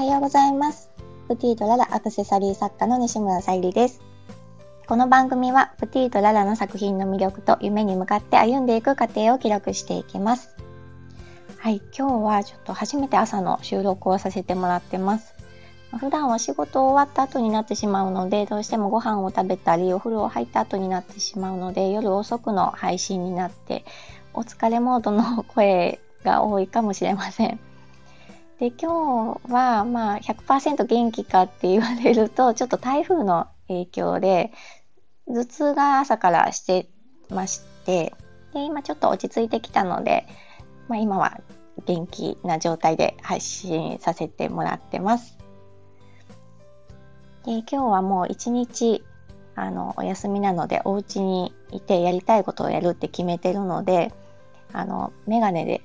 はようございます。プティとララアクセサリー作家の西村さゆりです。この番組はプティとララの作品の魅力と夢に向かって歩んでいく過程を記録していきます。はい、今日はちょっと初めて朝の収録をさせてもらってます。普段は仕事終わった後になってしまうので、どうしてもご飯を食べたり、お風呂入った後になってしまうので、夜遅くの配信になって、お疲れモードの声が多いかもしれません。で、今日はまあ100%元気かって言われると、ちょっと台風の影響で、頭痛が朝からしてまして、で、今ちょっと落ち着いてきたので、まあ今は元気な状態で配信させてもらってます。で今日はもう一日あのお休みなのでお家にいてやりたいことをやるって決めてるのであのメガネで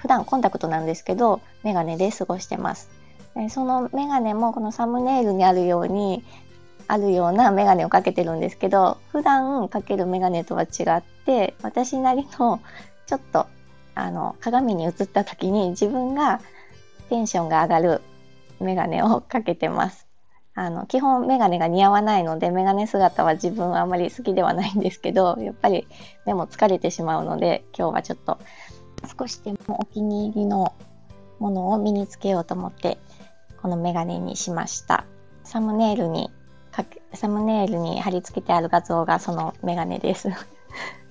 普段コンタクトなんですけどメガネで過ごしてます。でそのメガネもこのサムネイルにあるようにあるようなメガネをかけてるんですけど普段かけるメガネとは違って私なりのちょっとあの鏡に映った時に自分がテンションが上がるメガネをかけてます。あの基本メガネが似合わないのでメガネ姿は自分はあまり好きではないんですけどやっぱり目も疲れてしまうので今日はちょっと少しでもお気に入りのものを身につけようと思ってこのメガネにしました。サムネイルにサムネイルに貼り付けてある画像がそのメガネです。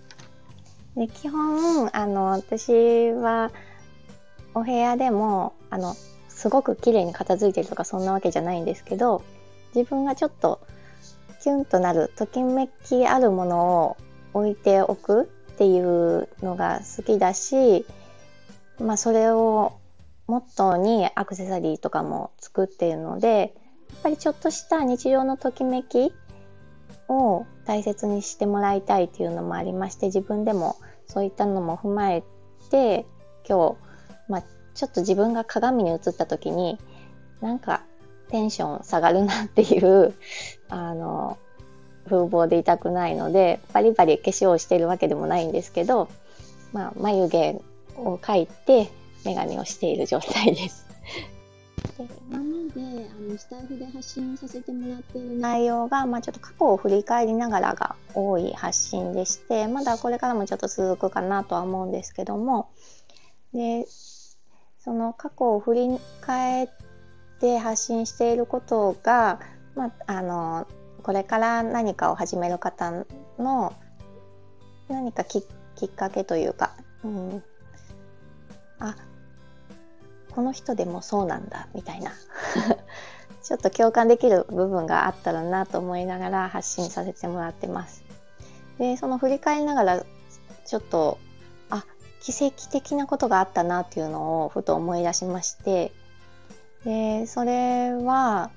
で基本あの私はお部屋でもあのすごく綺麗に片付いてるとかそんなわけじゃないんですけど自分がちょっとキュンとなるときめきあるものを置いておく。っていうのが好きだし、まあ、それをモットーにアクセサリーとかも作っているのでやっぱりちょっとした日常のときめきを大切にしてもらいたいっていうのもありまして自分でもそういったのも踏まえて今日、まあ、ちょっと自分が鏡に映った時になんかテンション下がるなっていうあの風貌でいたくないのでバリバリ化粧をしてるわけでもないんですけど、まあ、眉毛を描いて眼鏡をしている状態です。で今まであのスタイフで発信させてもらっている内容が、まあ、ちょっと過去を振り返りながらが多い発信でしてまだこれからもちょっと続くかなとは思うんですけどもでその過去を振り返って発信していることが、まあ、あのこれから何かを始める方の何かきっかけというか、うん、あこの人でもそうなんだみたいな。ちょっと共感できる部分があったらなと思いながら発信させてもらってます。でその振り返りながらちょっとあ奇跡的なことがあったなっていうのをふと思い出しまして。でそれは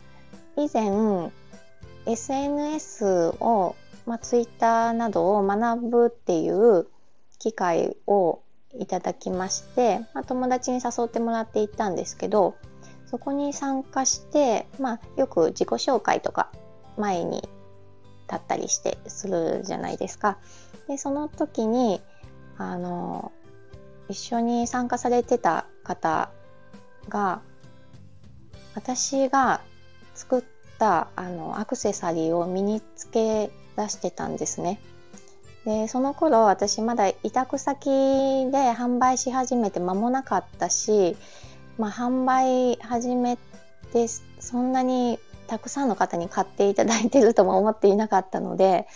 以前 SNS を、まあ、Twitter などを学ぶっていう機会をいただきまして、まあ、友達に誘ってもらって行ったんですけどそこに参加して、まあ、よく自己紹介とか前に立ったりしてするじゃないですか。でその時にあの一緒に参加されてた方が私が作ったあのアクセサリーを身につけ出してたんですね。でその頃私まだ委託先で販売し始めて間もなかったし、まあ、販売始めてそんなにたくさんの方に買っていただいてるとも思っていなかったので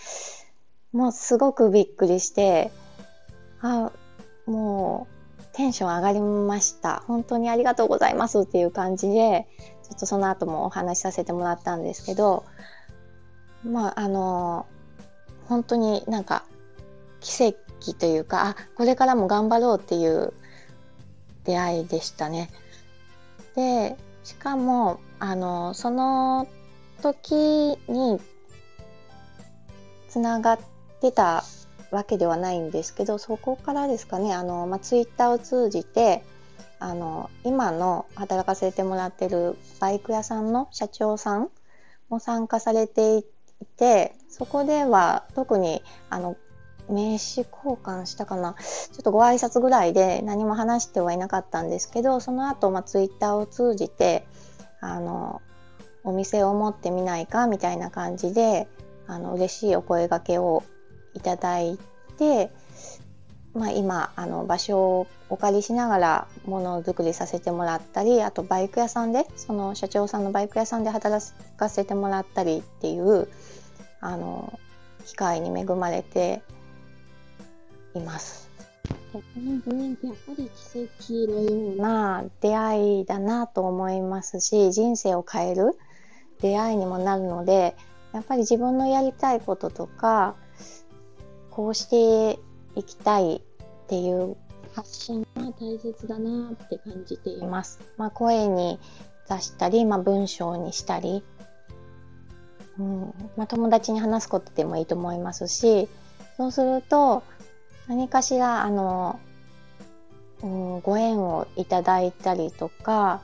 もうすごくびっくりしてあもうテンション上がりました本当にありがとうございますっていう感じでちょっとその後もお話しさせてもらったんですけどまああの本当になんか奇跡というかあこれからも頑張ろうっていう出会いでしたね。でしかもあのその時につながってたわけではないんですけどそこからですかねあの、まあ、ツイッターを通じてあの今の働かせてもらってるバイク屋さんの社長さんも参加されていてそこでは特にあの名刺交換したかな。ちょっとご挨拶ぐらいで何も話してはいなかったんですけどその後、まあツイッターを通じてあのお店を持ってみないかみたいな感じであの嬉しいお声がけをいただいて、まあ、今あの場所をお借りしながらものづくりさせてもらったりあとバイク屋さんでその社長さんのバイク屋さんで働かせてもらったりっていうあの機会に恵まれています。このご縁ってやっぱり奇跡のような出会いだなと思いますし人生を変える出会いにもなるのでやっぱり自分のやりたいこととかこうしていきたいっていう発信が大切だなって感じています。まあ、声に出したり、まあ、文章にしたり、うんまあ、友達に話すことでもいいと思いますしそうすると何かしらあの、うん、ご縁をいただいたりとか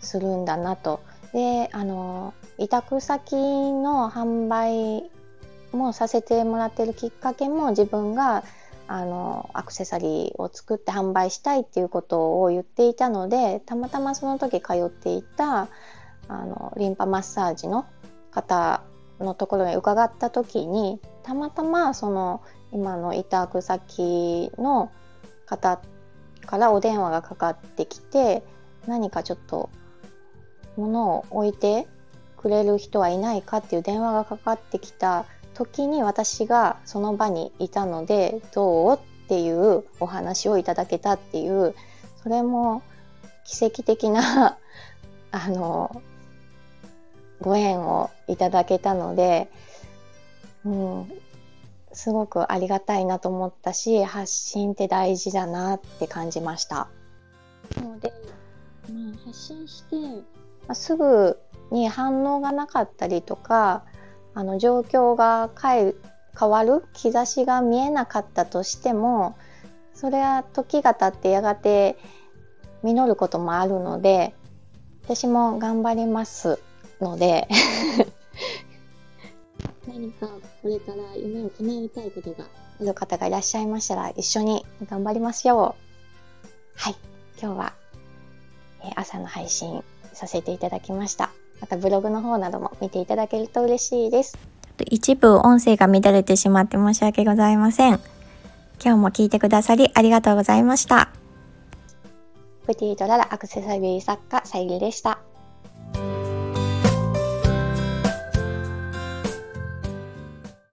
するんだなと。であの委託先の販売もさせてもらってるきっかけも自分があのアクセサリーを作って販売したいっていうことを言っていたのでたまたまその時通っていたあのリンパマッサージの方のところに伺った時にたまたまその今の委託先の方からお電話がかかってきて何かちょっと物を置いてくれる人はいないかっていう電話がかかってきた時に私がその場にいたのでどう？っていうお話をいただけたっていうそれも奇跡的な あのご縁をいただけたので、うん、すごくありがたいなと思ったし発信って大事だなって感じました。なので、まあ、発信して、まあ、すぐに反応がなかったりとかあの状況が変え変わる兆しが見えなかったとしてもそれは時が経ってやがて実ることもあるので私も頑張りますので。何かこれから夢を叶えたいことがある方がいらっしゃいましたら一緒に頑張りますよはい。今日は朝の配信させていただきました。またブログの方なども見ていただけると嬉しいです。一部音声が乱れてしまって申し訳ございません。今日も聞いてくださりありがとうございました。プティートララアクセサリー作家さゆりでした。